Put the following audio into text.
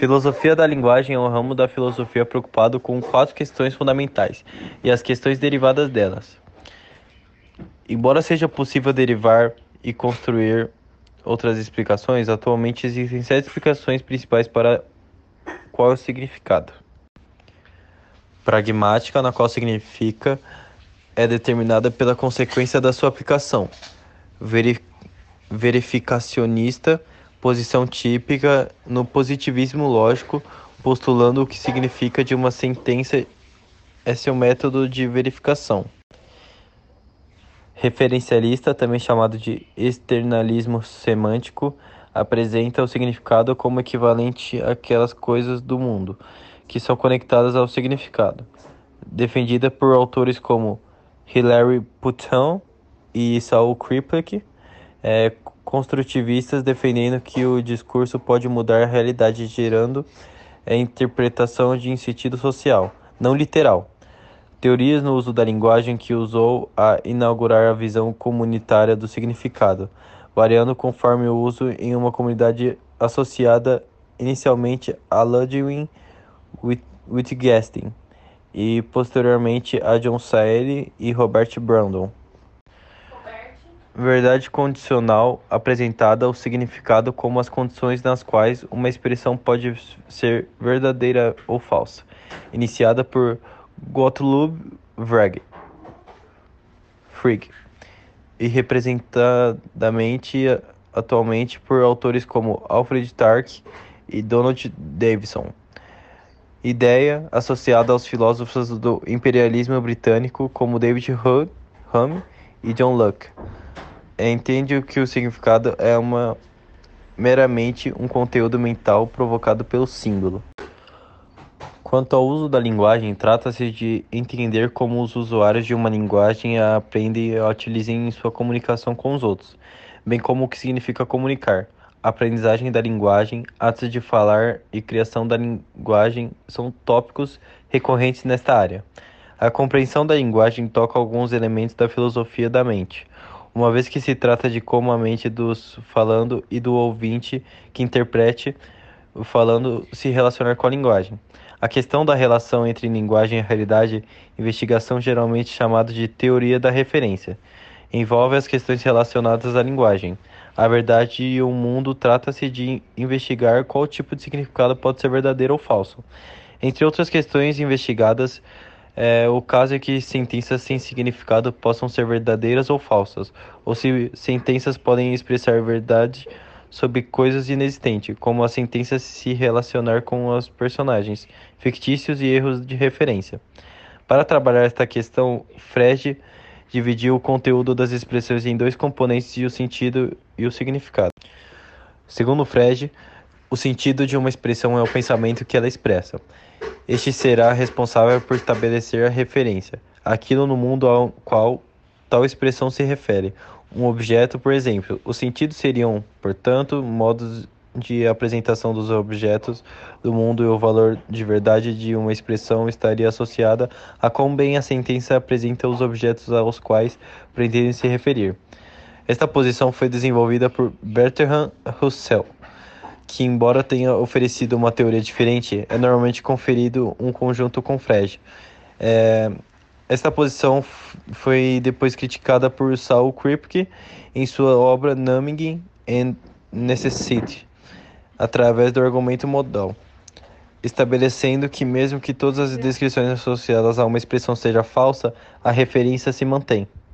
Filosofia da linguagem é um ramo da filosofia preocupado com quatro questões fundamentais e as questões derivadas delas. Embora seja possível derivar e construir outras explicações, atualmente existem sete explicações principais para qual é o significado. Pragmática, na qual significa é determinada pela consequência da sua aplicação. Verif verificacionista, posição típica no positivismo lógico, postulando o que significa de uma sentença é seu método de verificação. Referencialista, também chamado de externalismo semântico, apresenta o significado como equivalente àquelas coisas do mundo que são conectadas ao significado. Defendida por autores como Hilary Putnam e Saul Kriplek, é, construtivistas defendendo que o discurso pode mudar a realidade gerando a interpretação de sentido social, não literal teorias no uso da linguagem que usou a inaugurar a visão comunitária do significado, variando conforme o uso em uma comunidade associada inicialmente a Ludwig Wittgenstein e posteriormente a John Searle e Robert Brandon. Verdade condicional apresentada ao significado como as condições nas quais uma expressão pode ser verdadeira ou falsa, iniciada por Gottlob Frege, Frege e representadamente atualmente por autores como Alfred Tark e Donald Davidson. Ideia associada aos filósofos do imperialismo britânico como David Hume e John Locke. Entende que o significado é uma meramente um conteúdo mental provocado pelo símbolo. Quanto ao uso da linguagem, trata-se de entender como os usuários de uma linguagem a aprendem e a utilizam em sua comunicação com os outros, bem como o que significa comunicar. A aprendizagem da linguagem, atos de falar e criação da linguagem são tópicos recorrentes nesta área. A compreensão da linguagem toca alguns elementos da filosofia da mente, uma vez que se trata de como a mente dos falando e do ouvinte que interprete o falando se relacionar com a linguagem. A questão da relação entre linguagem e realidade, investigação geralmente chamada de teoria da referência, envolve as questões relacionadas à linguagem. A verdade e o mundo trata-se de investigar qual tipo de significado pode ser verdadeiro ou falso. Entre outras questões investigadas, é, o caso é que sentenças sem significado possam ser verdadeiras ou falsas, ou se sentenças podem expressar verdade sobre coisas inexistentes, como a sentença se relacionar com os personagens fictícios e erros de referência. Para trabalhar esta questão, Frege dividiu o conteúdo das expressões em dois componentes o sentido e o significado. Segundo Frege, o sentido de uma expressão é o pensamento que ela expressa. Este será responsável por estabelecer a referência, aquilo no mundo ao qual tal expressão se refere, um objeto, por exemplo. Os sentidos seriam, portanto, modos de apresentação dos objetos do mundo e o valor de verdade de uma expressão estaria associada a quão bem a sentença apresenta os objetos aos quais pretende se referir. Esta posição foi desenvolvida por Bertrand Russell, que, embora tenha oferecido uma teoria diferente, é normalmente conferido um conjunto com Frege. É, esta posição foi depois criticada por Saul Kripke em sua obra Numbing and Necessity, através do argumento modal, estabelecendo que mesmo que todas as descrições associadas a uma expressão seja falsa, a referência se mantém.